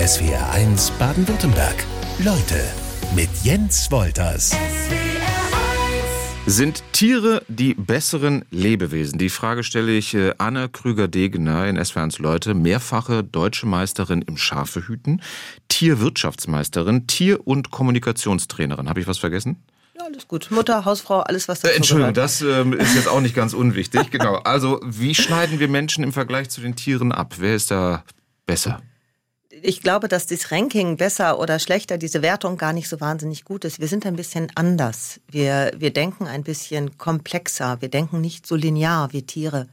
SWR1 Baden-Württemberg. Leute mit Jens Wolters. Sind Tiere die besseren Lebewesen? Die Frage stelle ich äh, Anne Krüger-Degener in SWR1 Leute, mehrfache deutsche Meisterin im Schafehüten, Tierwirtschaftsmeisterin, Tier- und Kommunikationstrainerin. Habe ich was vergessen? Ja, alles gut. Mutter, Hausfrau, alles, was dazu Äh, Entschuldigung, gehört. das ähm, ist jetzt auch nicht ganz unwichtig. Genau. Also, wie schneiden wir Menschen im Vergleich zu den Tieren ab? Wer ist da besser? Ich glaube, dass das Ranking besser oder schlechter, diese Wertung gar nicht so wahnsinnig gut ist. Wir sind ein bisschen anders. Wir, wir denken ein bisschen komplexer. Wir denken nicht so linear wie Tiere.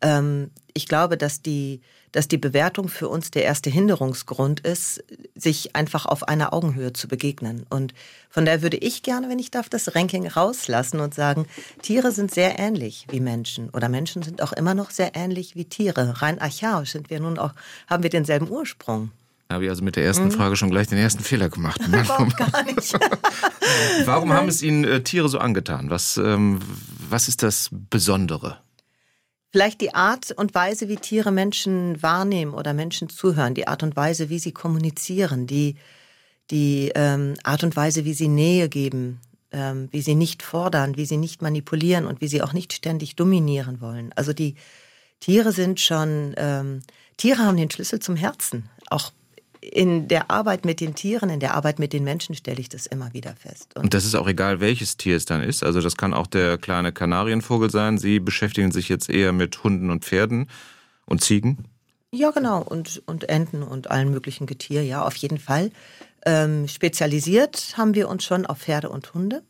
Ähm, ich glaube, dass die, dass die Bewertung für uns der erste Hinderungsgrund ist, sich einfach auf einer Augenhöhe zu begegnen. Und von daher würde ich gerne, wenn ich darf, das Ranking rauslassen und sagen, Tiere sind sehr ähnlich wie Menschen oder Menschen sind auch immer noch sehr ähnlich wie Tiere. Rein archaisch sind wir nun auch, haben wir denselben Ursprung. Habe ich also mit der ersten Frage schon gleich den ersten Fehler gemacht. Warum, gar nicht. warum haben es Ihnen äh, Tiere so angetan? Was, ähm, was ist das Besondere? Vielleicht die Art und Weise, wie Tiere Menschen wahrnehmen oder Menschen zuhören, die Art und Weise, wie sie kommunizieren, die, die ähm, Art und Weise, wie sie Nähe geben, ähm, wie sie nicht fordern, wie sie nicht manipulieren und wie sie auch nicht ständig dominieren wollen. Also die Tiere sind schon, ähm, Tiere haben den Schlüssel zum Herzen. Auch in der Arbeit mit den Tieren, in der Arbeit mit den Menschen stelle ich das immer wieder fest. Und Und das ist auch egal, welches Tier es dann ist. Also das kann auch der kleine Kanarienvogel sein. Sie beschäftigen sich jetzt eher mit Hunden und Pferden und Ziegen. Ja, genau. Und, und Enten und allen möglichen Getier, ja, auf jeden Fall. Ähm, spezialisiert haben wir uns schon auf Pferde und Hunde,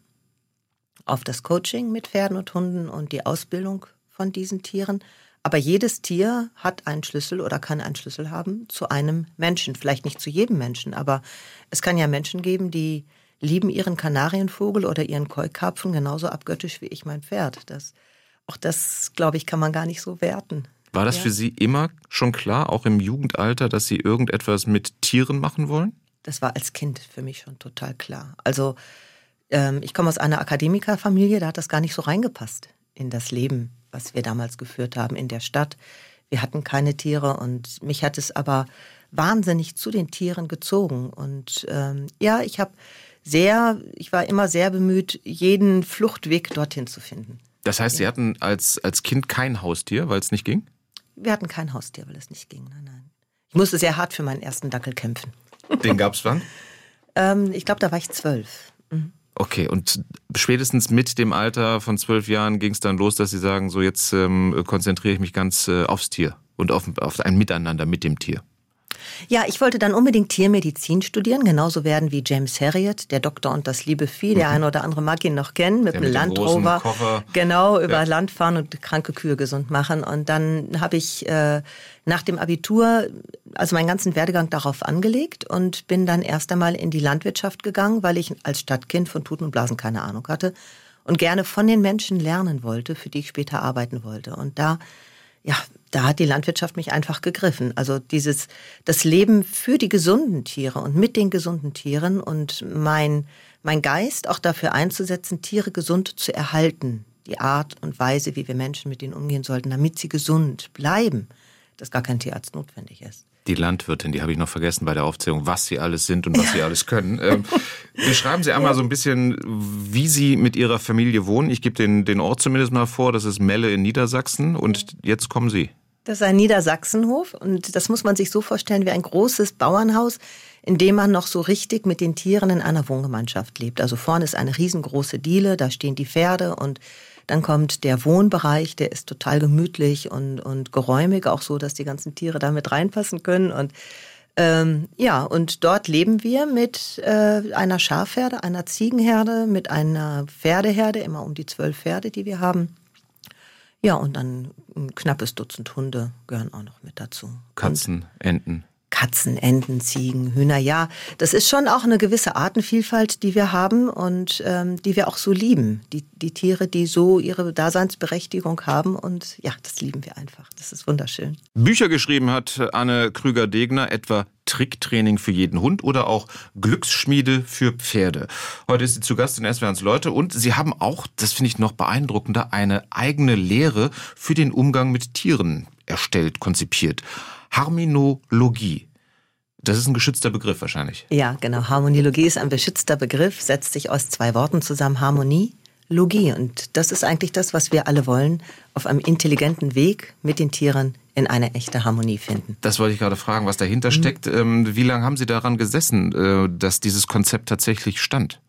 auf das Coaching mit Pferden und Hunden und die Ausbildung von diesen Tieren. Aber jedes Tier hat einen Schlüssel oder kann einen Schlüssel haben zu einem Menschen. Vielleicht nicht zu jedem Menschen, aber es kann ja Menschen geben, die lieben ihren Kanarienvogel oder ihren Keukarpfen genauso abgöttisch wie ich mein Pferd. Das, auch das, glaube ich, kann man gar nicht so werten. War das Ja. für Sie immer schon klar, auch im Jugendalter, dass Sie irgendetwas mit Tieren machen wollen? Das war als Kind für mich schon total klar. Also ähm, ich komme aus einer Akademikerfamilie, da hat das gar nicht so reingepasst in das Leben, was wir damals geführt haben in der Stadt. Wir hatten keine Tiere und mich hat es aber wahnsinnig zu den Tieren gezogen. Und ähm, ja, ich habe sehr, ich war immer sehr bemüht, jeden Fluchtweg dorthin zu finden. Das heißt, Sie hatten als, als Kind kein Haustier, weil es nicht ging? Wir hatten kein Haustier, weil es nicht ging. Nein, nein. Ich musste sehr hart für meinen ersten Dackel kämpfen. Den gab es wann? Ähm, ich glaube, da war ich zwölf. Okay, und spätestens mit dem Alter von zwölf Jahren ging es dann los, dass Sie sagen, so jetzt ähm, konzentriere ich mich ganz äh, aufs Tier und auf, auf ein Miteinander mit dem Tier. Ja, ich wollte dann unbedingt Tiermedizin studieren, genauso werden wie James Herriot, der Doktor und das liebe Vieh. Der eine oder andere mag ihn noch kennen, mit Der dem mit Land Rover. Genau, über Ja. Land fahren und kranke Kühe gesund machen. Und dann habe ich äh, nach dem Abitur also meinen ganzen Werdegang darauf angelegt und bin dann erst einmal in die Landwirtschaft gegangen, weil ich als Stadtkind von Tuten und Blasen keine Ahnung hatte und gerne von den Menschen lernen wollte, für die ich später arbeiten wollte. Und da ja, da hat die Landwirtschaft mich einfach gegriffen. Also dieses, das Leben für die gesunden Tiere und mit den gesunden Tieren und mein, mein Geist auch dafür einzusetzen, Tiere gesund zu erhalten. Die Art und Weise, wie wir Menschen mit ihnen umgehen sollten, damit sie gesund bleiben, dass gar kein Tierarzt notwendig ist. Die Landwirtin, die habe ich noch vergessen bei der Aufzählung, was sie alles sind und was sie alles können. Ähm, beschreiben Sie einmal so ein bisschen, wie Sie mit Ihrer Familie wohnen. Ich gebe den, den Ort zumindest mal vor, das ist Melle in Niedersachsen und jetzt kommen Sie. Das ist ein Niedersachsenhof und das muss man sich so vorstellen wie ein großes Bauernhaus, in dem man noch so richtig mit den Tieren in einer Wohngemeinschaft lebt. Also vorne ist eine riesengroße Diele, da stehen die Pferde und dann kommt der Wohnbereich, der ist total gemütlich und, und geräumig, auch so, dass die ganzen Tiere da mit reinpassen können. Und ähm, ja, und dort leben wir mit äh, einer Schafherde, einer Ziegenherde, mit einer Pferdeherde, immer um die zwölf Pferde, die wir haben. Ja, und dann ein knappes Dutzend Hunde gehören auch noch mit dazu. Katzen, Enten. Katzen, Enten, Ziegen, Hühner, ja. Das ist schon auch eine gewisse Artenvielfalt, die wir haben und ähm, die wir auch so lieben. Die, die Tiere, die so ihre Daseinsberechtigung haben und ja, das lieben wir einfach. Das ist wunderschön. Bücher geschrieben hat Anne Krüger-Degner, etwa Tricktraining für jeden Hund oder auch Glücksschmiede für Pferde. Heute ist sie zu Gast in SWRs Leute und sie haben auch, das finde ich noch beeindruckender, eine eigene Lehre für den Umgang mit Tieren erstellt, konzipiert. Harminologie. Das ist ein geschützter Begriff wahrscheinlich. Ja, genau. Harmoniologie ist ein beschützter Begriff, setzt sich aus zwei Worten zusammen. Harmonie, Logie. Und das ist eigentlich das, was wir alle wollen, auf einem intelligenten Weg mit den Tieren in eine echte Harmonie finden. Das wollte ich gerade fragen, was dahinter mhm. steckt. Ähm, wie lange haben Sie daran gesessen, äh, dass dieses Konzept tatsächlich stand?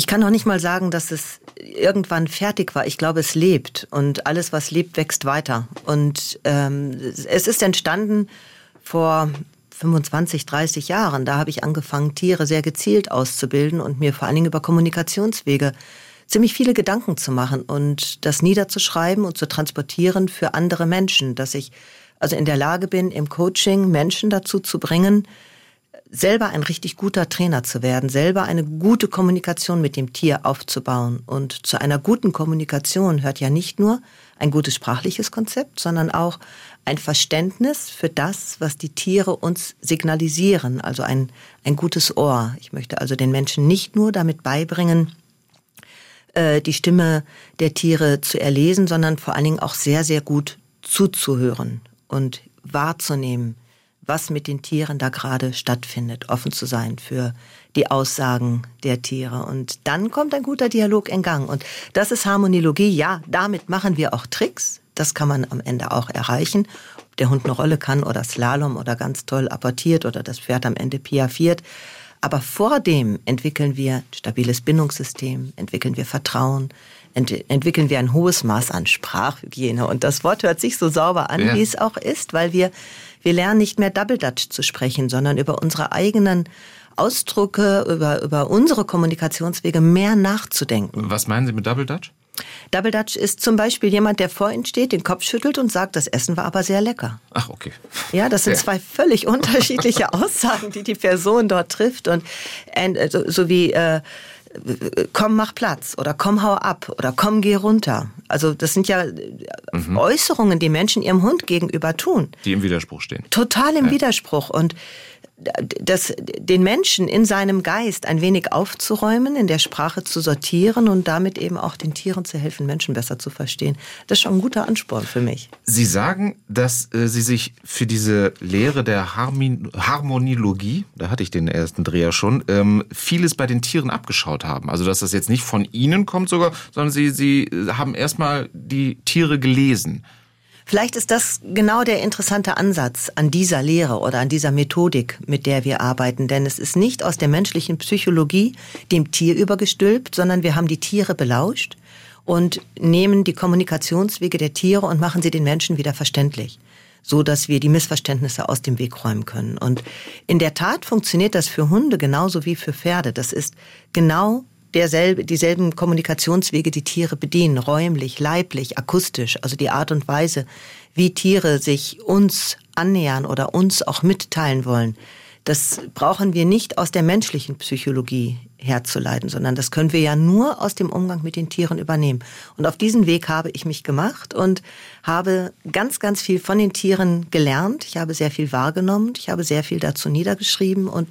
Ich kann noch nicht mal sagen, dass es irgendwann fertig war. Ich glaube, es lebt und alles, was lebt, wächst weiter. Und ähm, es ist entstanden vor 25, 30 Jahren. Da habe ich angefangen, Tiere sehr gezielt auszubilden und mir vor allen Dingen über Kommunikationswege ziemlich viele Gedanken zu machen und das niederzuschreiben und zu transportieren für andere Menschen, dass ich also in der Lage bin, im Coaching Menschen dazu zu bringen, selber ein richtig guter Trainer zu werden, selber eine gute Kommunikation mit dem Tier aufzubauen. Und zu einer guten Kommunikation hört ja nicht nur ein gutes sprachliches Konzept, sondern auch ein Verständnis für das, was die Tiere uns signalisieren, also ein, ein gutes Ohr. Ich möchte also den Menschen nicht nur damit beibringen, äh, die Stimme der Tiere zu erlesen, sondern vor allen Dingen auch sehr, sehr gut zuzuhören und wahrzunehmen, was mit den Tieren da gerade stattfindet, offen zu sein für die Aussagen der Tiere. Und dann kommt ein guter Dialog in Gang. Und das ist Harmoniologie. Ja, damit machen wir auch Tricks. Das kann man am Ende auch erreichen. Ob der Hund eine Rolle kann oder Slalom oder ganz toll apportiert oder das Pferd am Ende piaffiert. Aber vor dem entwickeln wir stabiles Bindungssystem, entwickeln wir Vertrauen, ent entwickeln wir ein hohes Maß an Sprachhygiene. Und das Wort hört sich so sauber an, ja. wie es auch ist, weil wir, wir lernen nicht mehr Double Dutch zu sprechen, sondern über unsere eigenen Ausdrücke, über, über unsere Kommunikationswege mehr nachzudenken. Was meinen Sie mit Double Dutch? Double Dutch ist zum Beispiel jemand, der vor Ihnen steht, den Kopf schüttelt und sagt, das Essen war aber sehr lecker. Ach, okay. Ja, das sind ja. zwei völlig unterschiedliche Aussagen, die die Person dort trifft. Und äh, so, so wie äh, komm, mach Platz oder komm, hau ab oder komm, geh runter. Also das sind ja mhm. Äußerungen, die Menschen ihrem Hund gegenüber tun. Die im Widerspruch stehen. Total im ja. Widerspruch. Und das, den Menschen in seinem Geist ein wenig aufzuräumen, in der Sprache zu sortieren und damit eben auch den Tieren zu helfen, Menschen besser zu verstehen. Das ist schon ein guter Ansporn für mich. Sie sagen, dass äh, Sie sich für diese Lehre der Harmin Harmoniologie, da hatte ich den ersten Dreher schon, ähm, vieles bei den Tieren abgeschaut haben. Also dass das jetzt nicht von Ihnen kommt sogar, sondern Sie, Sie haben erstmal die Tiere gelesen. Vielleicht ist das genau der interessante Ansatz an dieser Lehre oder an dieser Methodik, mit der wir arbeiten. Denn es ist nicht aus der menschlichen Psychologie dem Tier übergestülpt, sondern wir haben die Tiere belauscht und nehmen die Kommunikationswege der Tiere und machen sie den Menschen wieder verständlich so dass wir die Missverständnisse aus dem Weg räumen können. Und in der Tat funktioniert das für Hunde genauso wie für Pferde. Das ist genau derselbe, dieselben Kommunikationswege die Tiere bedienen, räumlich, leiblich, akustisch, also die Art und Weise, wie Tiere sich uns annähern oder uns auch mitteilen wollen. Das brauchen wir nicht aus der menschlichen Psychologie herzuleiten, sondern das können wir ja nur aus dem Umgang mit den Tieren übernehmen. Und auf diesen Weg habe ich mich gemacht und habe ganz, ganz viel von den Tieren gelernt. Ich habe sehr viel wahrgenommen. Ich habe sehr viel dazu niedergeschrieben und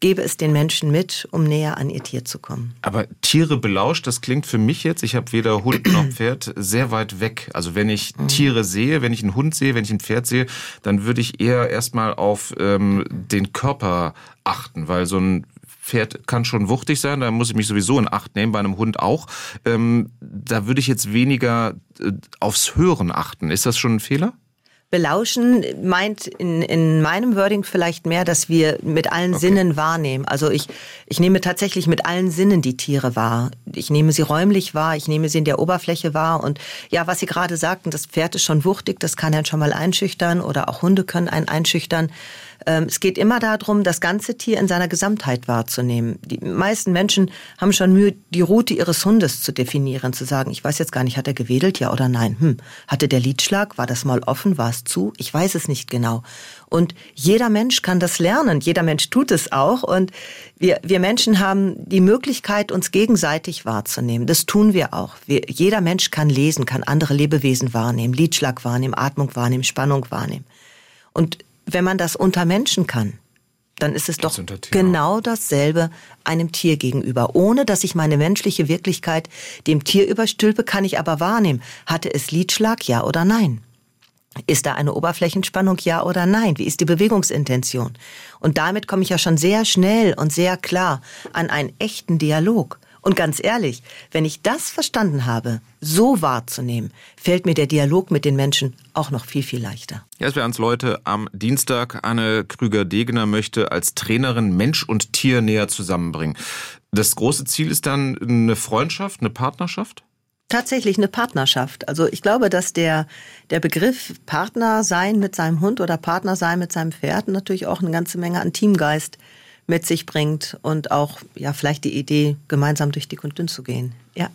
gebe es den Menschen mit, um näher an ihr Tier zu kommen. Aber Tiere belauscht, das klingt für mich jetzt, ich habe weder Hund noch Pferd, sehr weit weg. Also wenn ich. Tiere sehe, wenn ich einen Hund sehe, wenn ich ein Pferd sehe, dann würde ich eher erstmal auf ähm, den Körper achten, weil so ein Pferd kann schon wuchtig sein, da muss ich mich sowieso in Acht nehmen, bei einem Hund auch. Ähm, da würde ich jetzt weniger äh, aufs Hören achten. Ist das schon ein Fehler? Belauschen meint in, in meinem Wording vielleicht mehr, dass wir mit allen okay. Sinnen wahrnehmen. Also ich, ich nehme tatsächlich mit allen Sinnen die Tiere wahr. Ich nehme sie räumlich wahr, ich nehme sie in der Oberfläche wahr. Und ja, was Sie gerade sagten, das Pferd ist schon wuchtig, das kann einen schon mal einschüchtern oder auch Hunde können einen einschüchtern. Ähm, es geht immer darum, das ganze Tier in seiner Gesamtheit wahrzunehmen. Die meisten Menschen haben schon Mühe, die Route ihres Hundes zu definieren, zu sagen, ich weiß jetzt gar nicht, hat er gewedelt, ja oder nein? Hm, hatte der Lidschlag, war das mal offen, war es zu? Ich weiß es nicht genau. Und jeder Mensch kann das lernen, jeder Mensch tut es auch und wir, wir Menschen haben die Möglichkeit, uns gegenseitig wahrzunehmen. Das tun wir auch. Wir, jeder Mensch kann lesen, kann andere Lebewesen wahrnehmen, Lidschlag wahrnehmen, Atmung wahrnehmen, Spannung wahrnehmen. Und wenn man das unter Menschen kann, dann ist es doch genau dasselbe einem Tier gegenüber. Ohne dass ich meine menschliche Wirklichkeit dem Tier überstülpe, kann ich aber wahrnehmen, hatte es Lidschlag, ja oder nein. Ist da eine Oberflächenspannung, ja oder nein? Wie ist die Bewegungsintention? Und damit komme ich ja schon sehr schnell und sehr klar an einen echten Dialog. Und ganz ehrlich, wenn ich das verstanden habe, so wahrzunehmen, fällt mir der Dialog mit den Menschen auch noch viel, viel leichter. Ja, es wäre ans Leute am Dienstag. Anne Krüger-Degener möchte als Trainerin Mensch und Tier näher zusammenbringen. Das große Ziel ist dann eine Freundschaft, eine Partnerschaft? tatsächlich eine Partnerschaft. Also ich glaube, dass der, der Begriff Partner sein mit seinem Hund oder Partner sein mit seinem Pferd natürlich auch eine ganze Menge an Teamgeist mit sich bringt und auch ja vielleicht die Idee, gemeinsam durch dick und dünn zu gehen. Ja.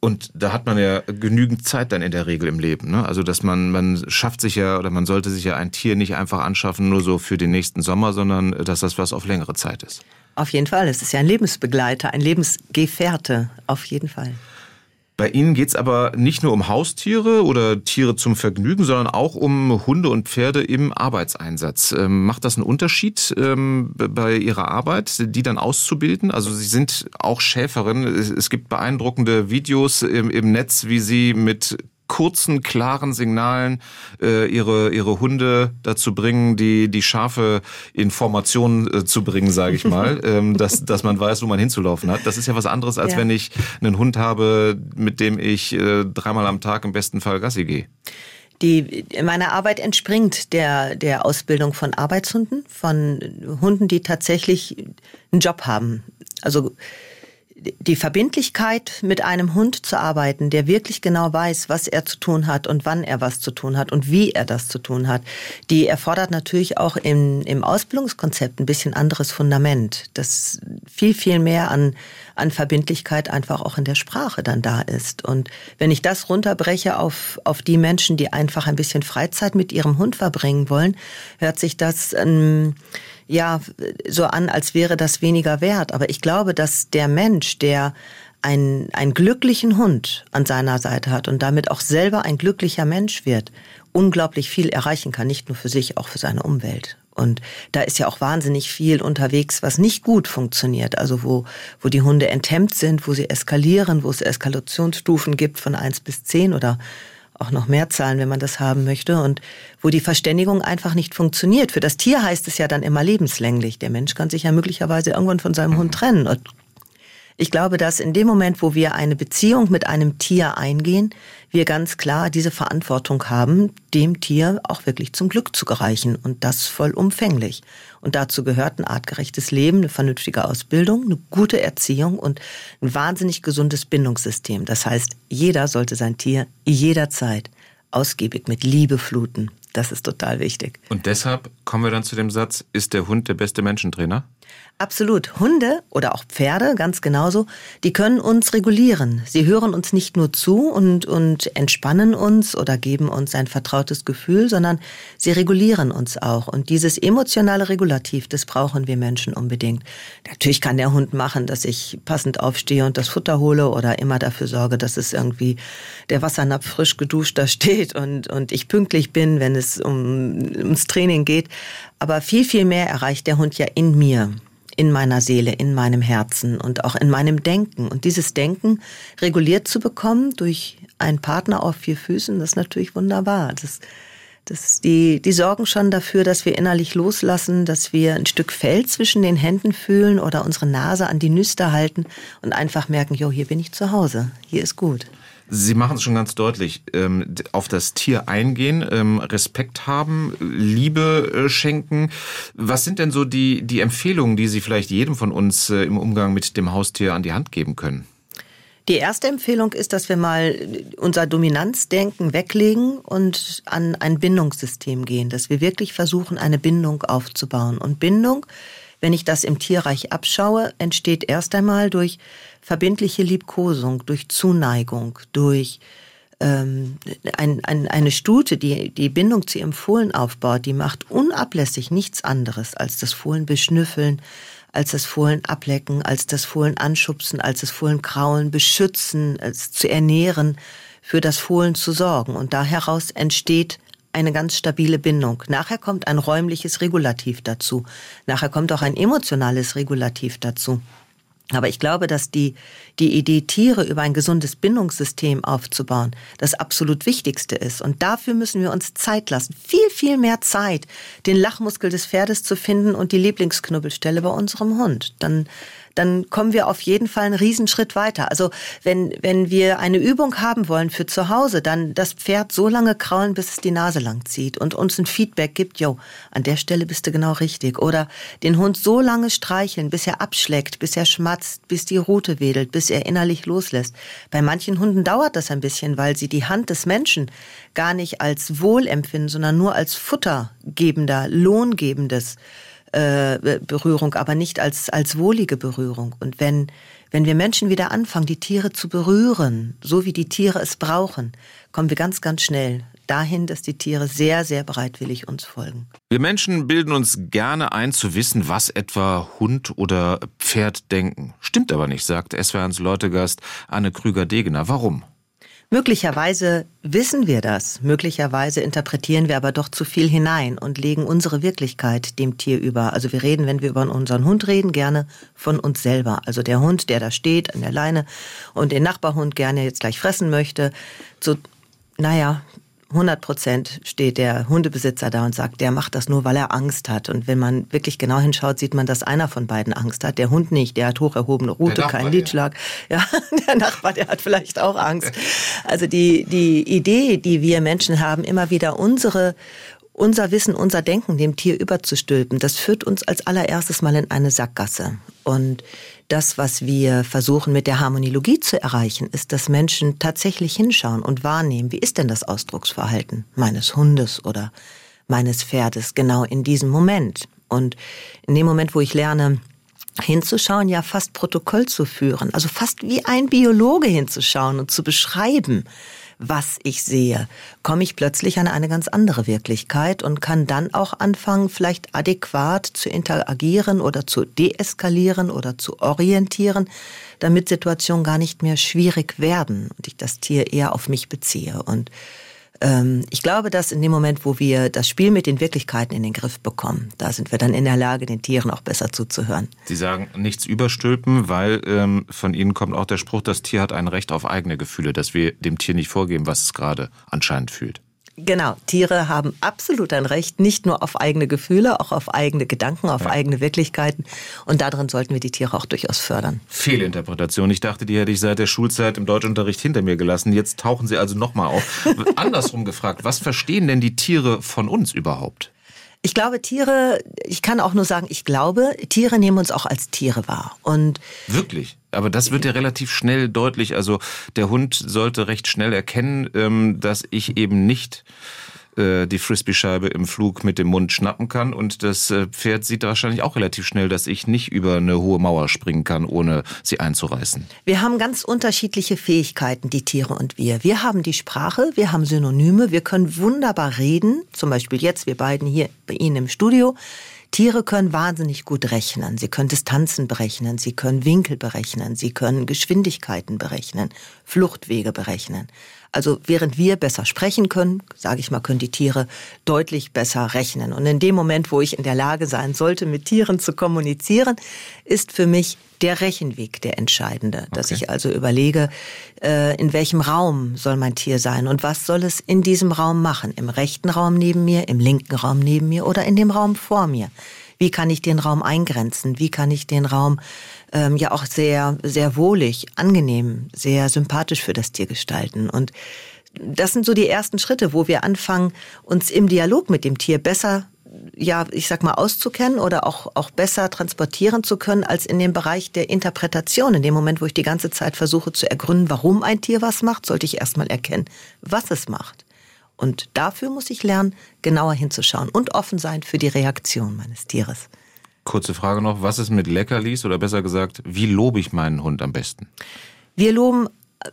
Und da hat man ja genügend Zeit dann in der Regel im Leben. Ne? Also dass man, man schafft sich ja oder man sollte sich ja ein Tier nicht einfach anschaffen, nur so für den nächsten Sommer, sondern dass das was auf längere Zeit ist. Auf jeden Fall. Es ist ja ein Lebensbegleiter, ein Lebensgefährte, auf jeden Fall. Bei Ihnen geht es aber nicht nur um Haustiere oder Tiere zum Vergnügen, sondern auch um Hunde und Pferde im Arbeitseinsatz. Ähm, macht das einen Unterschied ähm, bei Ihrer Arbeit, die dann auszubilden? Also Sie sind auch Schäferin. Es gibt beeindruckende Videos im, im Netz, wie Sie mit kurzen, klaren Signalen äh, ihre, ihre Hunde dazu bringen, die, die scharfe Informationen äh, zu bringen, sage ich mal, ähm, dass, dass man weiß, wo man hinzulaufen hat. Das ist ja was anderes, als ja. wenn ich einen Hund habe, mit dem ich äh, dreimal am Tag im besten Fall Gassi gehe. Die, meine Arbeit entspringt der, der Ausbildung von Arbeitshunden, von Hunden, die tatsächlich einen Job haben. Also die Verbindlichkeit, mit einem Hund zu arbeiten, der wirklich genau weiß, was er zu tun hat und wann er was zu tun hat und wie er das zu tun hat, die erfordert natürlich auch im, im Ausbildungskonzept ein bisschen anderes Fundament, das viel, viel mehr an, an Verbindlichkeit einfach auch in der Sprache dann da ist. Und wenn ich das runterbreche auf, auf die Menschen, die einfach ein bisschen Freizeit mit ihrem Hund verbringen wollen, hört sich das... Ähm, ja so an, als wäre das weniger wert. Aber ich glaube, dass der Mensch, der einen, einen glücklichen Hund an seiner Seite hat und damit auch selber ein glücklicher Mensch wird, unglaublich viel erreichen kann, nicht nur für sich, auch für seine Umwelt. Und da ist ja auch wahnsinnig viel unterwegs, was nicht gut funktioniert. Also wo, wo die Hunde enthemmt sind, wo sie eskalieren, wo es Eskalationsstufen gibt von eins bis zehn oder auch noch mehr zahlen, wenn man das haben möchte und wo die Verständigung einfach nicht funktioniert. Für das Tier heißt es ja dann immer lebenslänglich. Der Mensch kann sich ja möglicherweise irgendwann von seinem Hund trennen. Und ich glaube, dass in dem Moment, wo wir eine Beziehung mit einem Tier eingehen, wir ganz klar diese Verantwortung haben, dem Tier auch wirklich zum Glück zu gereichen und das vollumfänglich. Und dazu gehört ein artgerechtes Leben, eine vernünftige Ausbildung, eine gute Erziehung und ein wahnsinnig gesundes Bindungssystem. Das heißt, jeder sollte sein Tier jederzeit ausgiebig mit Liebe fluten. Das ist total wichtig. Und deshalb kommen wir dann zu dem Satz, ist der Hund der beste Menschentrainer? Absolut. Hunde oder auch Pferde, ganz genauso, die können uns regulieren. Sie hören uns nicht nur zu und, und entspannen uns oder geben uns ein vertrautes Gefühl, sondern sie regulieren uns auch. Und dieses emotionale Regulativ, das brauchen wir Menschen unbedingt. Natürlich kann der Hund machen, dass ich passend aufstehe und das Futter hole oder immer dafür sorge, dass es irgendwie der Wassernapf frisch geduscht da steht und, und ich pünktlich bin, wenn es um, ums Training geht. Aber viel, viel mehr erreicht der Hund ja in mir in meiner Seele, in meinem Herzen und auch in meinem Denken. Und dieses Denken reguliert zu bekommen durch einen Partner auf vier Füßen, das ist natürlich wunderbar. Das, das, die, die sorgen schon dafür, dass wir innerlich loslassen, dass wir ein Stück Fell zwischen den Händen fühlen oder unsere Nase an die Nüster halten und einfach merken, jo, hier bin ich zu Hause, hier ist gut. Sie machen es schon ganz deutlich. Ähm, auf das Tier eingehen, ähm, Respekt haben, Liebe äh, schenken. Was sind denn so die, die Empfehlungen, die Sie vielleicht jedem von uns äh, im Umgang mit dem Haustier an die Hand geben können? Die erste Empfehlung ist, dass wir mal unser Dominanzdenken weglegen und an ein Bindungssystem gehen, dass wir wirklich versuchen, eine Bindung aufzubauen. Und Bindung, wenn ich das im Tierreich abschaue, entsteht erst einmal durch verbindliche Liebkosung, durch Zuneigung, durch ähm, ein, ein, eine Stute, die die Bindung zu ihrem Fohlen aufbaut, die macht unablässig nichts anderes als das Fohlen beschnüffeln, als das Fohlen ablecken, als das Fohlen anschubsen, als das Fohlen kraulen, beschützen, als zu ernähren, für das Fohlen zu sorgen. Und da heraus entsteht eine ganz stabile Bindung. Nachher kommt ein räumliches Regulativ dazu. Nachher kommt auch ein emotionales Regulativ dazu. Aber ich glaube, dass die, die Idee, Tiere über ein gesundes Bindungssystem aufzubauen, das absolut Wichtigste ist. Und dafür müssen wir uns Zeit lassen. Viel, viel mehr Zeit, den Lachmuskel des Pferdes zu finden und die Lieblingsknubbelstelle bei unserem Hund. Dann dann kommen wir auf jeden Fall einen Riesenschritt weiter. Also wenn, wenn wir eine Übung haben wollen für zu Hause, dann das Pferd so lange kraulen, bis es die Nase lang zieht und uns ein Feedback gibt, jo, an der Stelle bist du genau richtig. Oder den Hund so lange streicheln, bis er abschlägt, bis er schmatzt, bis die Rute wedelt, bis er innerlich loslässt. Bei manchen Hunden dauert das ein bisschen, weil sie die Hand des Menschen gar nicht als Wohl empfinden, sondern nur als futtergebender, lohngebendes äh, Berührung, aber nicht als, als wohlige Berührung. Und wenn, wenn wir Menschen wieder anfangen, die Tiere zu berühren, so wie die Tiere es brauchen, kommen wir ganz, ganz schnell dahin, dass die Tiere sehr, sehr bereitwillig uns folgen. Wir Menschen bilden uns gerne ein, zu wissen, was etwa Hund oder Pferd denken. Stimmt aber nicht, sagt SWRs Leutegast Anne Krüger-Degener. Warum? Möglicherweise wissen wir das, möglicherweise interpretieren wir aber doch zu viel hinein und legen unsere Wirklichkeit dem Tier über. Also wir reden, wenn wir über unseren Hund reden, gerne von uns selber. Also der Hund, der da steht an der Leine und den Nachbarhund gerne jetzt gleich fressen möchte. So, naja, 100 Prozent steht der Hundebesitzer da und sagt, der macht das nur, weil er Angst hat. Und wenn man wirklich genau hinschaut, sieht man, dass einer von beiden Angst hat. Der Hund nicht, der hat hoch erhobene Rute, keinen Lidschlag. Ja. ja, der Nachbar, der hat vielleicht auch Angst. Also die, die Idee, die wir Menschen haben, immer wieder unsere, unser Wissen, unser Denken dem Tier überzustülpen, das führt uns als allererstes mal in eine Sackgasse. Und das, was wir versuchen mit der Harmoniologie zu erreichen, ist, dass Menschen tatsächlich hinschauen und wahrnehmen, wie ist denn das Ausdrucksverhalten meines Hundes oder meines Pferdes genau in diesem Moment. Und in dem Moment, wo ich lerne, hinzuschauen, ja fast Protokoll zu führen, also fast wie ein Biologe hinzuschauen und zu beschreiben, was ich sehe, komme ich plötzlich an eine ganz andere Wirklichkeit und kann dann auch anfangen, vielleicht adäquat zu interagieren oder zu deeskalieren oder zu orientieren, damit Situationen gar nicht mehr schwierig werden und ich das Tier eher auf mich beziehe. Und ich glaube, dass in dem Moment, wo wir das Spiel mit den Wirklichkeiten in den Griff bekommen, da sind wir dann in der Lage, den Tieren auch besser zuzuhören. Sie sagen nichts überstülpen, weil ähm, von Ihnen kommt auch der Spruch, das Tier hat ein Recht auf eigene Gefühle, dass wir dem Tier nicht vorgeben, was es gerade anscheinend fühlt. Genau, Tiere haben absolut ein Recht, nicht nur auf eigene Gefühle, auch auf eigene Gedanken, auf ja. eigene Wirklichkeiten. Und darin sollten wir die Tiere auch durchaus fördern. Fehlinterpretation. Ich dachte, die hätte ich seit der Schulzeit im Deutschunterricht hinter mir gelassen. Jetzt tauchen sie also nochmal auf. Andersrum gefragt, was verstehen denn die Tiere von uns überhaupt? Ich glaube, Tiere, ich kann auch nur sagen, ich glaube, Tiere nehmen uns auch als Tiere wahr. Und Wirklich? Aber das wird ja relativ schnell deutlich. Also der Hund sollte recht schnell erkennen, ähm, dass ich eben nicht äh, die Frisbee-Scheibe im Flug mit dem Mund schnappen kann. Und das äh, Pferd sieht wahrscheinlich auch relativ schnell, dass ich nicht über eine hohe Mauer springen kann, ohne sie einzureißen. Wir haben ganz unterschiedliche Fähigkeiten, die Tiere und wir. Wir haben die Sprache, wir haben Synonyme, wir können wunderbar reden. Zum Beispiel jetzt, wir beiden hier bei Ihnen im Studio. Tiere können wahnsinnig gut rechnen. Sie können Distanzen berechnen, sie können Winkel berechnen, sie können Geschwindigkeiten berechnen, Fluchtwege berechnen. Also während wir besser sprechen können, sage ich mal, können die Tiere deutlich besser rechnen. Und in dem Moment, wo ich in der Lage sein sollte, mit Tieren zu kommunizieren, ist für mich der Rechenweg der entscheidende. Okay. Dass ich also überlege, äh, in welchem Raum soll mein Tier sein und was soll es in diesem Raum machen? Im rechten Raum neben mir, im linken Raum neben mir oder in dem Raum vor mir? Wie kann ich den Raum eingrenzen? Wie kann ich den Raum ähm, ja auch sehr, sehr wohlig, angenehm, sehr sympathisch für das Tier gestalten? Und das sind so die ersten Schritte, wo wir anfangen, uns im Dialog mit dem Tier besser ja, ich sag mal, auszukennen oder auch, auch besser transportieren zu können als in dem Bereich der Interpretation. In dem Moment, wo ich die ganze Zeit versuche zu ergründen, warum ein Tier was macht, sollte ich erstmal erkennen, was es macht. Und dafür muss ich lernen, genauer hinzuschauen und offen sein für die Reaktion meines Tieres. Kurze Frage noch, was ist mit Leckerlis oder besser gesagt, wie lobe ich meinen Hund am besten? Wir loben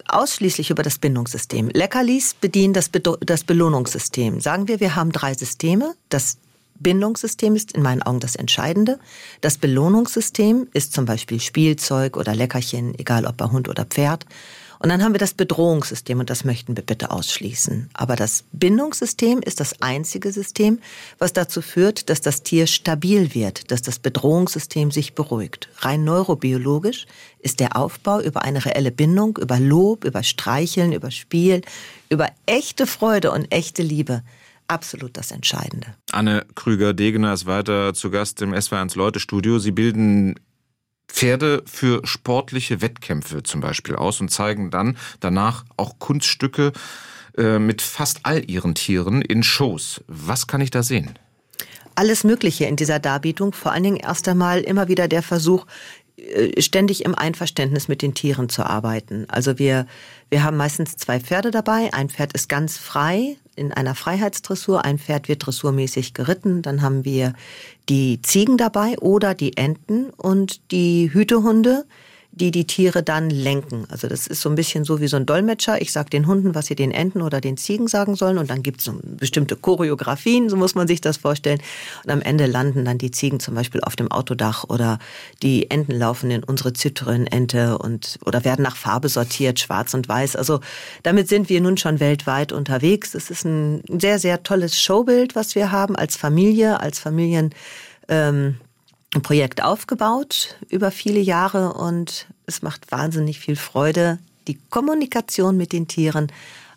ausschließlich über das Bindungssystem. Leckerlis bedienen das, Be das Belohnungssystem. Sagen wir, wir haben drei Systeme. Das Bindungssystem ist in meinen Augen das Entscheidende. Das Belohnungssystem ist zum Beispiel Spielzeug oder Leckerchen, egal ob bei Hund oder Pferd. Und dann haben wir das Bedrohungssystem und das möchten wir bitte ausschließen. Aber das Bindungssystem ist das einzige System, was dazu führt, dass das Tier stabil wird, dass das Bedrohungssystem sich beruhigt. Rein neurobiologisch ist der Aufbau über eine reelle Bindung, über Lob, über Streicheln, über Spiel, über echte Freude und echte Liebe absolut das Entscheidende. Anne Krüger-Degener ist weiter zu Gast im SW1 Leute Studio. Sie bilden Pferde für sportliche Wettkämpfe zum Beispiel aus und zeigen dann danach auch Kunststücke äh, mit fast all ihren Tieren in Shows. Was kann ich da sehen? Alles Mögliche in dieser Darbietung. Vor allen Dingen erst einmal immer wieder der Versuch, ständig im Einverständnis mit den Tieren zu arbeiten. Also wir, wir haben meistens zwei Pferde dabei. Ein Pferd ist ganz frei in einer Freiheitsdressur, ein Pferd wird dressurmäßig geritten. Dann haben wir die Ziegen dabei oder die Enten und die Hütehunde die die Tiere dann lenken. Also das ist so ein bisschen so wie so ein Dolmetscher. Ich sage den Hunden, was sie den Enten oder den Ziegen sagen sollen und dann gibt es so bestimmte Choreografien, so muss man sich das vorstellen. Und am Ende landen dann die Ziegen zum Beispiel auf dem Autodach oder die Enten laufen in unsere Zitrönente und oder werden nach Farbe sortiert, schwarz und weiß. Also damit sind wir nun schon weltweit unterwegs. Es ist ein sehr, sehr tolles Showbild, was wir haben als Familie, als Familien. Ähm, ein Projekt aufgebaut über viele Jahre und es macht wahnsinnig viel Freude, die Kommunikation mit den Tieren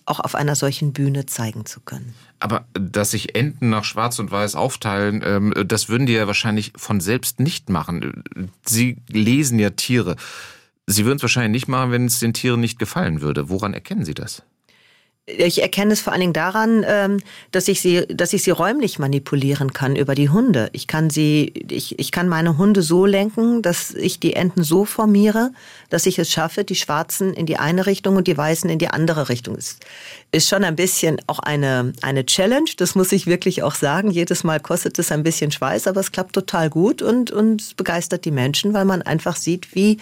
auch auf einer solchen Bühne zeigen zu können. Aber dass sich Enten nach Schwarz und Weiß aufteilen, ähm, das würden die ja wahrscheinlich von selbst nicht machen. Sie lesen ja Tiere. Sie würden es wahrscheinlich nicht machen, wenn es den Tieren nicht gefallen würde. Woran erkennen Sie das? Ich erkenne es vor allen Dingen daran, ähm, dass ich sie, dass ich sie räumlich manipulieren kann über die Hunde. Ich kann sie, ich, ich kann meine Hunde so lenken, dass ich die Enten so formiere, dass ich es schaffe, die Schwarzen in die eine Richtung und die Weißen in die andere Richtung. Es ist schon ein bisschen auch eine, eine Challenge. Das muss ich wirklich auch sagen. Jedes Mal kostet es ein bisschen Schweiß, aber es klappt total gut und, und begeistert die Menschen, weil man einfach sieht, wie,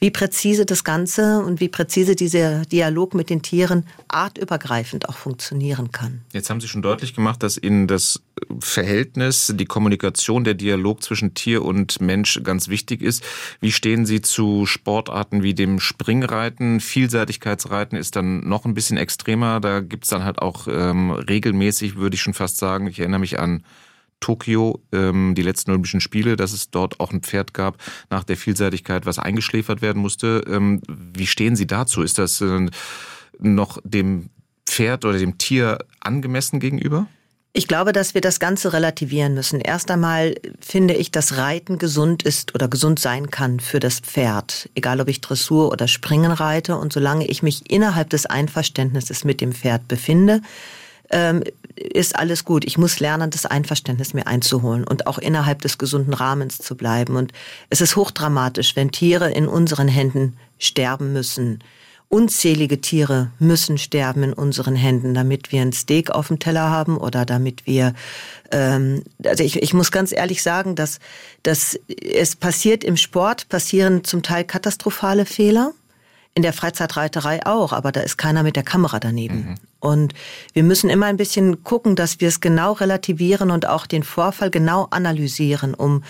wie präzise das Ganze und wie präzise dieser Dialog mit den Tieren artübergreifend auch funktionieren kann. Jetzt haben Sie schon deutlich gemacht, dass Ihnen das Verhältnis, die Kommunikation, der Dialog zwischen Tier und Mensch ganz wichtig ist. Wie stehen Sie zu Sportarten wie dem Springreiten? Vielseitigkeitsreiten ist dann noch ein bisschen extremer. Da gibt es dann halt auch ähm, regelmäßig, würde ich schon fast sagen, ich erinnere mich an Tokio, ähm, die letzten Olympischen Spiele, dass es dort auch ein Pferd gab, nach der Vielseitigkeit, was eingeschläfert werden musste. Ähm, wie stehen Sie dazu? Ist das äh, noch dem Pferd oder dem Tier angemessen gegenüber? Ich glaube, dass wir das Ganze relativieren müssen. Erst einmal finde ich, dass Reiten gesund ist oder gesund sein kann für das Pferd. Egal, ob ich Dressur oder Springen reite. Und solange ich mich innerhalb des Einverständnisses mit dem Pferd befinde, ähm, ist alles gut. Ich muss lernen, das Einverständnis mir einzuholen und auch innerhalb des gesunden Rahmens zu bleiben. Und es ist hochdramatisch, wenn Tiere in unseren Händen sterben müssen. Unzählige Tiere müssen sterben in unseren Händen, damit wir ein Steak auf dem Teller haben oder damit wir, ähm, also ich, ich muss ganz ehrlich sagen, dass, dass es passiert im Sport, passieren zum Teil katastrophale Fehler in der Freizeitreiterei auch, aber da ist keiner mit der Kamera daneben. Mhm. Und wir müssen immer ein bisschen gucken, dass wir es genau relativieren und auch den Vorfall genau analysieren, um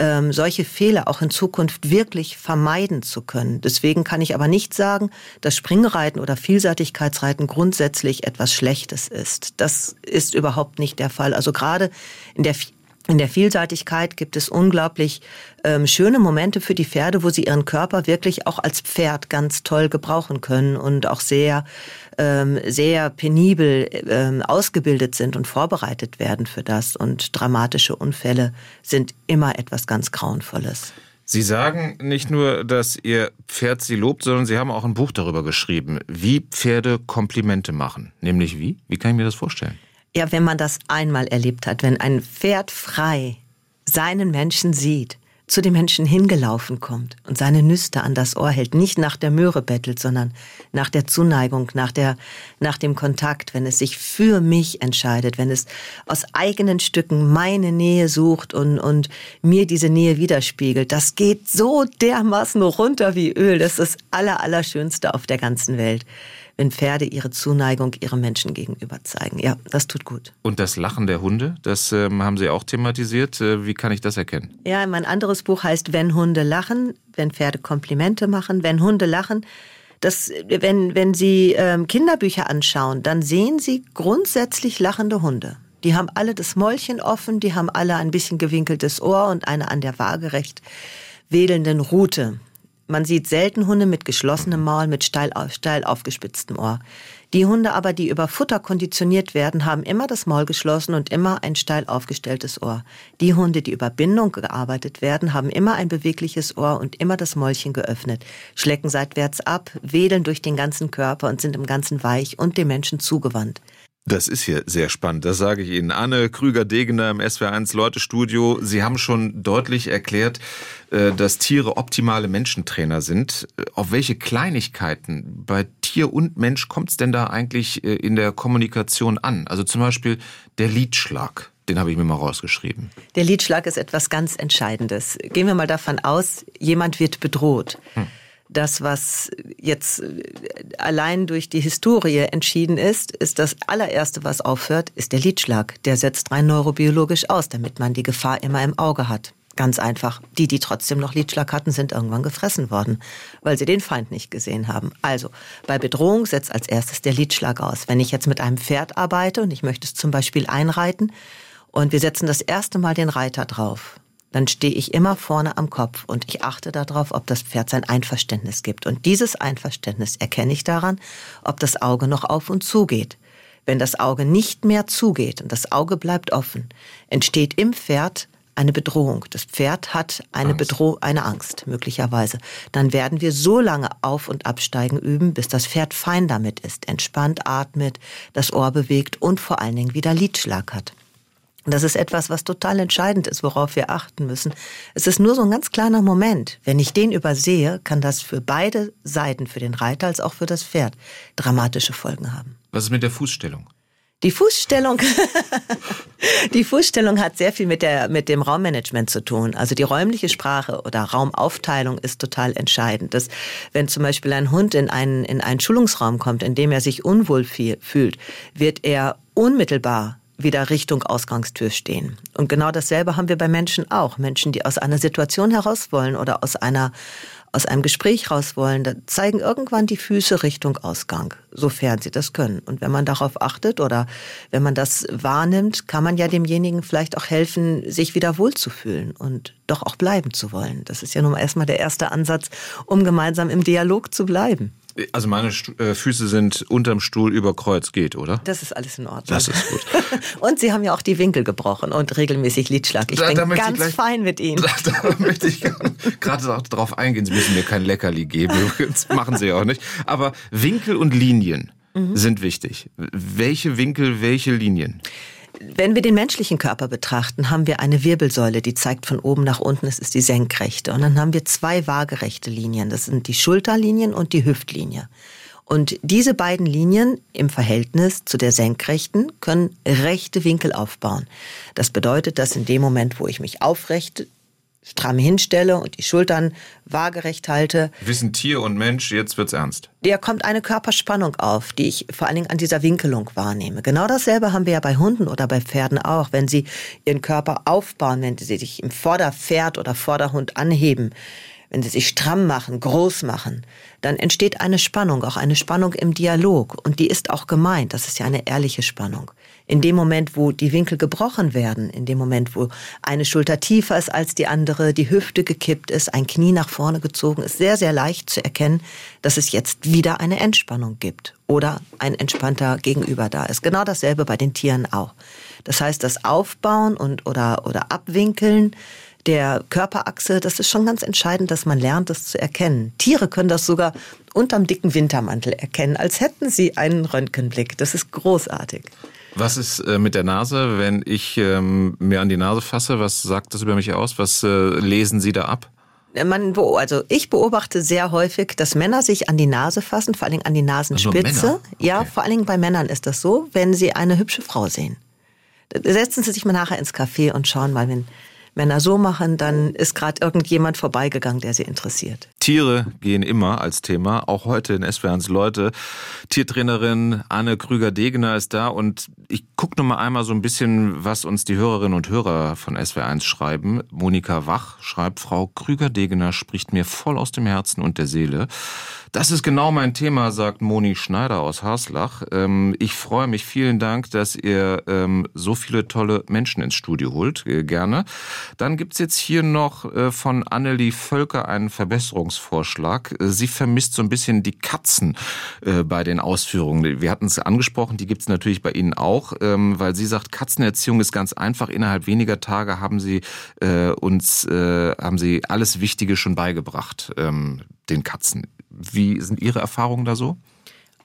ähm, solche Fehler auch in Zukunft wirklich vermeiden zu können. Deswegen kann ich aber nicht sagen, dass Springreiten oder Vielseitigkeitsreiten grundsätzlich etwas Schlechtes ist. Das ist überhaupt nicht der Fall. Also gerade in der in der Vielseitigkeit gibt es unglaublich ähm, schöne Momente für die Pferde, wo sie ihren Körper wirklich auch als Pferd ganz toll gebrauchen können und auch sehr, ähm, sehr penibel ähm, ausgebildet sind und vorbereitet werden für das. Und dramatische Unfälle sind immer etwas ganz Grauenvolles. Sie sagen nicht nur, dass Ihr Pferd Sie lobt, sondern Sie haben auch ein Buch darüber geschrieben, wie Pferde Komplimente machen. Nämlich wie? Wie kann ich mir das vorstellen? Ja, wenn man das einmal erlebt hat, wenn ein Pferd frei seinen Menschen sieht, zu dem Menschen hingelaufen kommt und seine Nüste an das Ohr hält, nicht nach der Möhre bettelt, sondern nach der Zuneigung, nach, der, nach dem Kontakt, wenn es sich für mich entscheidet, wenn es aus eigenen Stücken meine Nähe sucht und, und mir diese Nähe widerspiegelt, das geht so dermaßen runter wie Öl. Das ist das Allerallerschönste auf der ganzen Welt wenn Pferde ihre Zuneigung ihrem Menschen gegenüber zeigen. Ja, das tut gut. Und das Lachen der Hunde, das ähm, haben Sie auch thematisiert. Äh, wie kann ich das erkennen? Ja, mein anderes Buch heißt Wenn Hunde lachen, wenn Pferde Komplimente machen. Wenn Hunde lachen, Das, wenn, wenn Sie ähm, Kinderbücher anschauen, dann sehen Sie grundsätzlich lachende Hunde. Die haben alle das Mäulchen offen, die haben alle ein bisschen gewinkeltes Ohr und eine an der waagerecht wedelnden Rute. Man sieht selten Hunde mit geschlossenem Maul, mit steil, steil aufgespitztem Ohr. Die Hunde aber, die über Futter konditioniert werden, haben immer das Maul geschlossen und immer ein steil aufgestelltes Ohr. Die Hunde, die über Bindung gearbeitet werden, haben immer ein bewegliches Ohr und immer das Mäulchen geöffnet, schlecken seitwärts ab, wedeln durch den ganzen Körper und sind im Ganzen weich und dem Menschen zugewandt. Das ist hier sehr spannend, das sage ich Ihnen. Anne Krüger-Degener im SWR1 Leute-Studio. Sie haben schon deutlich erklärt, äh, dass Tiere optimale Menschentrainer sind. Äh, auf welche Kleinigkeiten bei Tier und Mensch kommt es denn da eigentlich äh, in der Kommunikation an? Also zum Beispiel der Liedschlag. Den habe ich mir mal rausgeschrieben. Der Liedschlag ist etwas ganz Entscheidendes. Gehen wir mal davon aus, jemand wird bedroht. Hm das, was jetzt allein durch die Historie entschieden ist, ist das allererste, was aufhört, ist der Lidschlag. Der setzt rein neurobiologisch aus, damit man die Gefahr immer im Auge hat. Ganz einfach. Die, die trotzdem noch Lidschlag hatten, sind irgendwann gefressen worden, weil sie den Feind nicht gesehen haben. Also, bei Bedrohung setzt als erstes der Lidschlag aus. Wenn ich jetzt mit einem Pferd arbeite und ich möchte es zum Beispiel einreiten und wir setzen das erste Mal den Reiter drauf, dann stehe ich immer vorne am Kopf und ich achte darauf, ob das Pferd sein Einverständnis gibt. Und dieses Einverständnis erkenne ich daran, ob das Auge noch auf und zu geht. Wenn das Auge nicht mehr zugeht und das Auge bleibt offen, entsteht im Pferd eine Bedrohung. Das Pferd hat eine Bedrohung, eine Angst, möglicherweise. Dann werden wir so lange auf- und absteigen üben, bis das Pferd fein damit ist, entspannt atmet, das Ohr bewegt und vor allen Dingen wieder Lidschlag hat. Das ist etwas, was total entscheidend ist, worauf wir achten müssen. Es ist nur so ein ganz kleiner Moment. Wenn ich den übersehe, kann das für beide Seiten, für den Reiter als auch für das Pferd, dramatische Folgen haben. Was ist mit der Fußstellung? Die Fußstellung, die Fußstellung hat sehr viel mit der, mit dem Raummanagement zu tun. Also die räumliche Sprache oder Raumaufteilung ist total entscheidend. Dass, wenn zum Beispiel ein Hund in einen, in einen Schulungsraum kommt, in dem er sich unwohl fühlt, wird er unmittelbar wieder Richtung Ausgangstür stehen. Und genau dasselbe haben wir bei Menschen auch. Menschen, die aus einer Situation heraus wollen oder aus einer aus einem Gespräch raus wollen, da zeigen irgendwann die Füße Richtung Ausgang, sofern sie das können. Und wenn man darauf achtet oder wenn man das wahrnimmt, kann man ja demjenigen vielleicht auch helfen, sich wieder wohlzufühlen und doch auch bleiben zu wollen. Das ist ja nun erstmal der erste Ansatz, um gemeinsam im Dialog zu bleiben. Also meine äh, Füße sind unterm Stuhl über Kreuz geht, oder? Das ist alles in Ordnung. Das ist gut. und Sie haben ja auch die Winkel gebrochen und regelmäßig Lidschlag. Ich da, bin da ganz gleich, fein mit Ihnen. Da, da möchte ich gerade darauf eingehen. Sie müssen mir kein Leckerli geben. Das machen Sie auch nicht. Aber Winkel und Linien mhm. sind wichtig. Welche Winkel, welche Linien? Wenn wir den menschlichen Körper betrachten, haben wir eine Wirbelsäule, die zeigt von oben nach unten, es ist die senkrechte. Und dann haben wir zwei waagerechte Linien, das sind die Schulterlinien und die Hüftlinie. Und diese beiden Linien im Verhältnis zu der senkrechten können rechte Winkel aufbauen. Das bedeutet, dass in dem Moment, wo ich mich aufrecht stramm hinstelle und die Schultern waagerecht halte. Wissen Tier und Mensch, jetzt wird's ernst. Der kommt eine Körperspannung auf, die ich vor allen Dingen an dieser Winkelung wahrnehme. Genau dasselbe haben wir ja bei Hunden oder bei Pferden auch. Wenn sie ihren Körper aufbauen, wenn sie sich im Vorderpferd oder Vorderhund anheben, wenn sie sich stramm machen, groß machen, dann entsteht eine Spannung, auch eine Spannung im Dialog. Und die ist auch gemeint. Das ist ja eine ehrliche Spannung. In dem Moment, wo die Winkel gebrochen werden, in dem Moment, wo eine Schulter tiefer ist als die andere, die Hüfte gekippt ist, ein Knie nach vorne gezogen ist, sehr, sehr leicht zu erkennen, dass es jetzt wieder eine Entspannung gibt oder ein entspannter Gegenüber da ist. Genau dasselbe bei den Tieren auch. Das heißt, das Aufbauen und oder, oder Abwinkeln der Körperachse, das ist schon ganz entscheidend, dass man lernt, das zu erkennen. Tiere können das sogar unterm dicken Wintermantel erkennen, als hätten sie einen Röntgenblick. Das ist großartig. Was ist äh, mit der Nase, wenn ich ähm, mir an die Nase fasse? Was sagt das über mich aus? Was äh, lesen Sie da ab? Man, also ich beobachte sehr häufig, dass Männer sich an die Nase fassen, vor allen Dingen an die Nasenspitze. Also okay. Ja, vor allen Dingen bei Männern ist das so, wenn sie eine hübsche Frau sehen. Setzen Sie sich mal nachher ins Café und schauen mal, wenn Männer so machen, dann ist gerade irgendjemand vorbeigegangen, der sie interessiert. Tiere gehen immer als Thema, auch heute in SWRs Leute. Tiertrainerin Anne Krüger-Degener ist da und ich gucke noch mal einmal so ein bisschen, was uns die Hörerinnen und Hörer von SWR1 schreiben. Monika Wach schreibt, Frau Krüger-Degener spricht mir voll aus dem Herzen und der Seele. Das ist genau mein Thema, sagt Moni Schneider aus Haslach. Ähm, ich freue mich. Vielen Dank, dass ihr ähm, so viele tolle Menschen ins Studio holt. Äh, gerne. Dann gibt's jetzt hier noch äh, von Annelie Völker einen Verbesserungsvorschlag. Äh, sie vermisst so ein bisschen die Katzen bei den Ausführungen. Wir hatten es angesprochen, die gibt's natürlich bei Ihnen auch, ähm, weil sie sagt, Katzenerziehung ist ganz einfach. Innerhalb weniger Tage haben Sie uns, haben Sie alles Wichtige schon beigebracht, den Katzen. Wie sind Ihre Erfahrungen da so?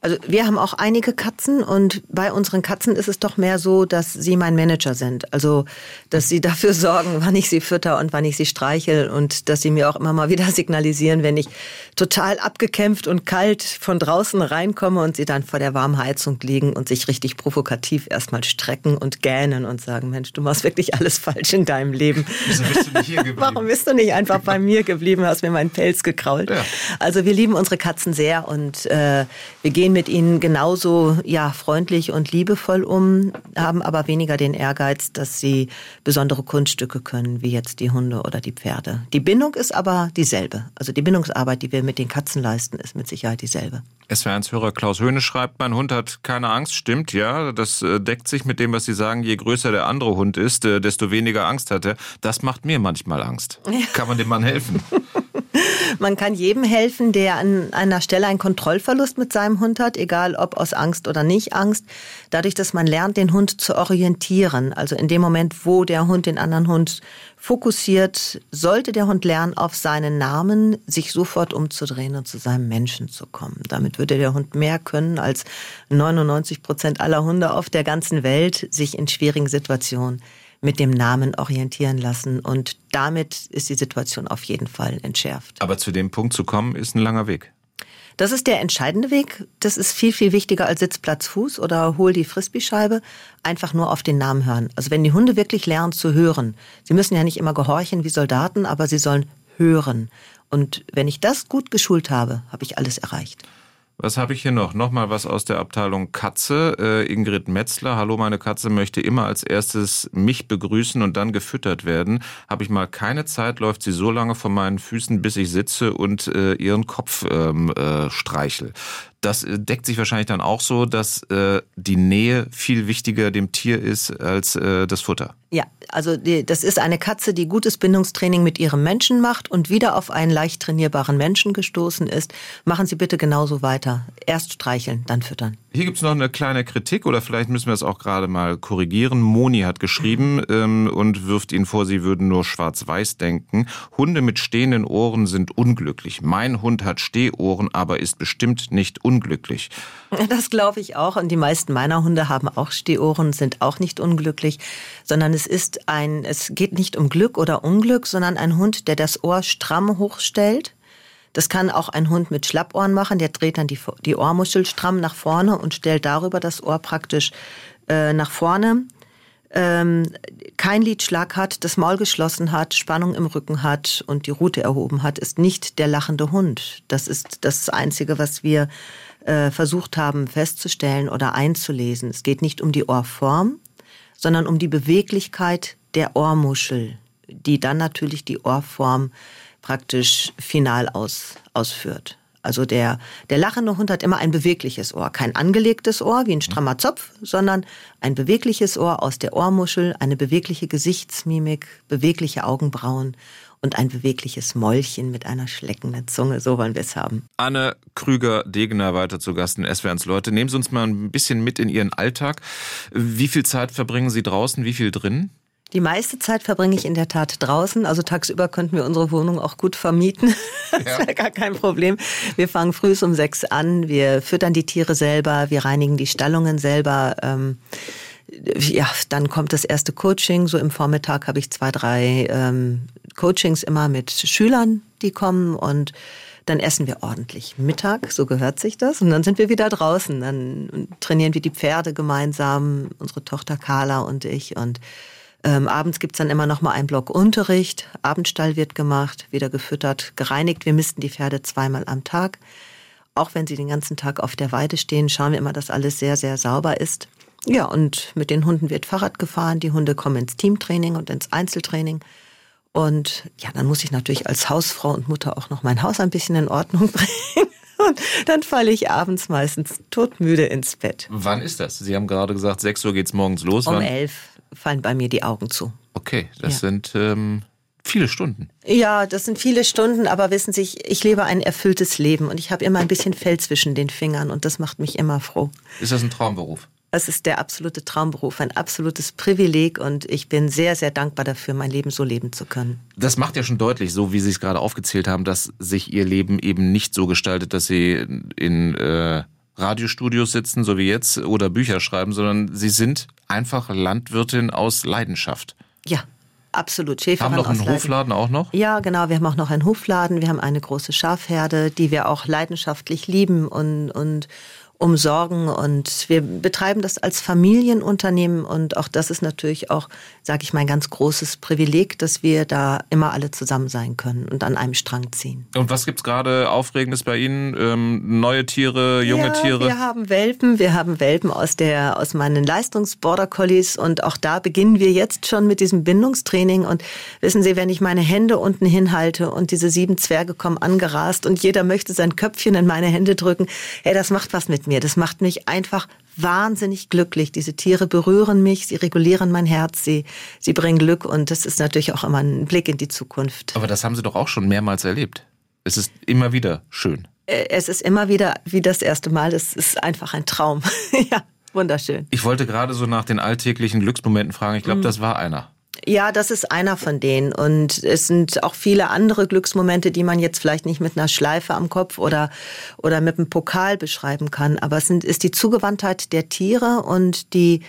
Also wir haben auch einige Katzen und bei unseren Katzen ist es doch mehr so, dass sie mein Manager sind. Also, dass sie dafür sorgen, wann ich sie fütter und wann ich sie streichel und dass sie mir auch immer mal wieder signalisieren, wenn ich total abgekämpft und kalt von draußen reinkomme und sie dann vor der warmen Heizung liegen und sich richtig provokativ erstmal strecken und gähnen und sagen, Mensch, du machst wirklich alles falsch in deinem Leben. Wieso bist du nicht hier geblieben? Warum bist du nicht einfach bei mir geblieben, hast mir meinen Pelz gekrault? Ja. Also wir lieben unsere Katzen sehr und äh, wir gehen mit ihnen genauso ja, freundlich und liebevoll um, haben aber weniger den Ehrgeiz, dass sie besondere Kunststücke können, wie jetzt die Hunde oder die Pferde. Die Bindung ist aber dieselbe. Also die Bindungsarbeit, die wir mit den Katzen leisten, ist mit Sicherheit dieselbe. SWR1-Hörer Klaus Höhne schreibt, mein Hund hat keine Angst. Stimmt, ja. Das äh, deckt sich mit dem, was Sie sagen. Je größer der andere Hund ist, äh, desto weniger Angst hat er. Das macht mir manchmal Angst. Kann man dem Mann helfen? Man kann jedem helfen, der an einer Stelle einen Kontrollverlust mit seinem Hund hat, egal ob aus Angst oder nicht Angst. Dadurch, dass man lernt, den Hund zu orientieren. Also in dem Moment, wo der Hund den anderen Hund fokussiert, sollte der Hund lernen, auf seinen Namen sich sofort umzudrehen und zu seinem Menschen zu kommen. Damit würde der Hund mehr können als 99 Prozent aller Hunde auf der ganzen Welt, sich in schwierigen Situationen mit dem Namen orientieren lassen. Und damit ist die Situation auf jeden Fall entschärft. Aber zu dem Punkt zu kommen, ist ein langer Weg. Das ist der entscheidende Weg. Das ist viel, viel wichtiger als Sitzplatz Fuß oder hol die Frisbee-Scheibe. Einfach nur auf den Namen hören. Also wenn die Hunde wirklich lernen zu hören, sie müssen ja nicht immer gehorchen wie Soldaten, aber sie sollen hören. Und wenn ich das gut geschult habe, habe ich alles erreicht. Was habe ich hier noch? Nochmal was aus der Abteilung Katze. Äh, Ingrid Metzler. Hallo, meine Katze möchte immer als erstes mich begrüßen und dann gefüttert werden. Habe ich mal keine Zeit, läuft sie so lange von meinen Füßen, bis ich sitze und äh, ihren Kopf ähm, äh, streichel. Das äh, deckt sich wahrscheinlich dann auch so, dass äh, die Nähe viel wichtiger dem Tier ist als äh, das Futter. Ja, also die, das ist eine Katze, die gutes Bindungstraining mit ihrem Menschen macht und wieder auf einen leicht trainierbaren Menschen gestoßen ist. Machen Sie bitte genauso weiter. Erst streicheln, dann füttern. Hier gibt es noch eine kleine Kritik oder vielleicht müssen wir es auch gerade mal korrigieren. Moni hat geschrieben ähm, und wirft Ihnen vor, Sie würden nur schwarz-weiß denken. Hunde mit stehenden Ohren sind unglücklich. Mein Hund hat Stehohren, aber ist bestimmt nicht unglücklich. Das glaube ich auch. Und die meisten meiner Hunde haben auch Stehohren, sind auch nicht unglücklich, sondern es ist ein, es geht nicht um Glück oder Unglück, sondern ein Hund, der das Ohr stramm hochstellt. Das kann auch ein Hund mit Schlappohren machen. Der dreht dann die, die Ohrmuschel stramm nach vorne und stellt darüber das Ohr praktisch äh, nach vorne. Ähm, kein Lidschlag hat, das Maul geschlossen hat, Spannung im Rücken hat und die Rute erhoben hat, ist nicht der lachende Hund. Das ist das Einzige, was wir äh, versucht haben festzustellen oder einzulesen. Es geht nicht um die Ohrform, sondern um die Beweglichkeit der Ohrmuschel, die dann natürlich die Ohrform praktisch final aus, ausführt. Also der, der lachende Hund hat immer ein bewegliches Ohr. Kein angelegtes Ohr wie ein strammer Zopf, sondern ein bewegliches Ohr aus der Ohrmuschel, eine bewegliche Gesichtsmimik, bewegliche Augenbrauen und ein bewegliches Mäulchen mit einer schleckenden Zunge. So wollen wir es haben. Anne Krüger-Degener weiter zu Gast in SWRs Leute. Nehmen Sie uns mal ein bisschen mit in Ihren Alltag. Wie viel Zeit verbringen Sie draußen, wie viel drin? Die meiste Zeit verbringe ich in der Tat draußen. Also tagsüber könnten wir unsere Wohnung auch gut vermieten. Das wäre gar kein Problem. Wir fangen früh um sechs an. Wir füttern die Tiere selber. Wir reinigen die Stallungen selber. Ähm, ja, dann kommt das erste Coaching. So im Vormittag habe ich zwei, drei ähm, Coachings immer mit Schülern, die kommen und dann essen wir ordentlich Mittag, so gehört sich das. Und dann sind wir wieder draußen. Dann trainieren wir die Pferde gemeinsam, unsere Tochter Carla und ich. Und Ähm, abends gibt's dann immer noch mal einen Block Unterricht. Abendstall wird gemacht, wieder gefüttert, gereinigt. Wir missten die Pferde zweimal am Tag. Auch wenn sie den ganzen Tag auf der Weide stehen, schauen wir immer, dass alles sehr, sehr sauber ist. Ja, und mit den Hunden wird Fahrrad gefahren. Die Hunde kommen ins Teamtraining und ins Einzeltraining. Und ja, dann muss ich natürlich als Hausfrau und Mutter auch noch mein Haus ein bisschen in Ordnung bringen. Und dann falle ich abends meistens todmüde ins Bett. Wann ist das? Sie haben gerade gesagt, 6 Uhr geht's morgens los. Um Wann? elf fallen bei mir die Augen zu. Okay, das Ja. sind ähm, viele Stunden. Ja, das sind viele Stunden, aber wissen Sie, ich, ich lebe ein erfülltes Leben und ich habe immer ein bisschen Fell zwischen den Fingern und das macht mich immer froh. Ist das ein Traumberuf? Es ist der absolute Traumberuf, ein absolutes Privileg und ich bin sehr, sehr dankbar dafür, mein Leben so leben zu können. Das macht ja schon deutlich, so wie Sie es gerade aufgezählt haben, dass sich Ihr Leben eben nicht so gestaltet, dass Sie in äh, Radiostudios sitzen, so wie jetzt, oder Bücher schreiben, sondern Sie sind einfach Landwirtin aus Leidenschaft. Ja, absolut. Schäferin Haben noch einen Leiden. Hofladen auch noch? Ja, genau. Wir haben auch noch einen Hofladen. Wir haben eine große Schafherde, die wir auch leidenschaftlich lieben und, und umsorgen. Und wir betreiben das als Familienunternehmen. Und auch das ist natürlich auch, sage ich mal, ein ganz großes Privileg, dass wir da immer alle zusammen sein können und an einem Strang ziehen. Und was gibt's gerade Aufregendes bei Ihnen? Ähm, neue Tiere, junge ja, Tiere? Wir haben Welpen, wir haben Welpen aus der aus meinen Leistungs-Border Collies und auch da beginnen wir jetzt schon mit diesem Bindungstraining und wissen Sie, wenn ich meine Hände unten hinhalte und diese sieben Zwerge kommen angerast und jeder möchte sein Köpfchen in meine Hände drücken, hey, das macht was mit mir. Das macht mich einfach wahnsinnig glücklich. Diese Tiere berühren mich, sie regulieren mein Herz, sie sie bringen Glück und das ist natürlich auch immer ein Blick in die Zukunft. Aber das haben Sie doch auch schon mehrmals erlebt. Es ist immer wieder schön. Äh, Es ist immer wieder wie das erste Mal. Es ist einfach ein Traum. ja, wunderschön. Ich wollte gerade so nach den alltäglichen Glücksmomenten fragen. Ich glaube, das war einer. Ja, das ist einer von denen. Und es sind auch viele andere Glücksmomente, die man jetzt vielleicht nicht mit einer Schleife am Kopf oder, oder mit einem Pokal beschreiben kann. Aber es sind, ist die Zugewandtheit der Tiere und die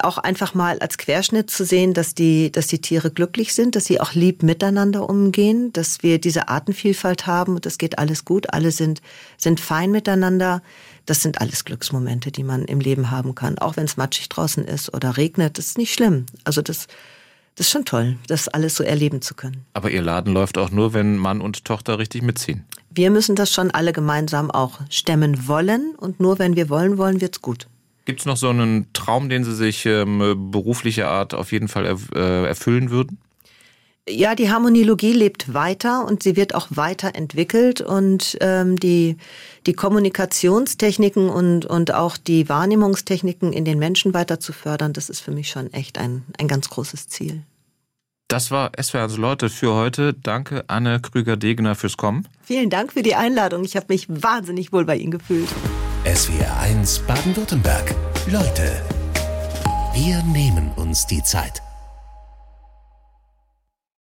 auch einfach mal als Querschnitt zu sehen, dass die, dass die Tiere glücklich sind, dass sie auch lieb miteinander umgehen, dass wir diese Artenvielfalt haben und das geht alles gut. Alle sind, sind fein miteinander. Das sind alles Glücksmomente, die man im Leben haben kann. Auch wenn es matschig draußen ist oder regnet, das ist nicht schlimm. Also das, das ist schon toll, das alles so erleben zu können. Aber Ihr Laden läuft auch nur, wenn Mann und Tochter richtig mitziehen. Wir müssen das schon alle gemeinsam auch stemmen wollen und nur wenn wir wollen, wollen wird's gut. Gibt's noch so einen Traum, den Sie sich ähm, beruflicher Art auf jeden Fall äh, erfüllen würden? Ja, die Harmoniologie lebt weiter und sie wird auch weiterentwickelt und ähm, die, die Kommunikationstechniken und, und auch die Wahrnehmungstechniken in den Menschen weiter zu fördern, das ist für mich schon echt ein, ein ganz großes Ziel. Das war SWR1 Leute für heute. Danke, Anne Krüger-Degener, fürs Kommen. Vielen Dank für die Einladung. Ich habe mich wahnsinnig wohl bei Ihnen gefühlt. SWR 1 Baden-Württemberg. Leute, wir nehmen uns die Zeit.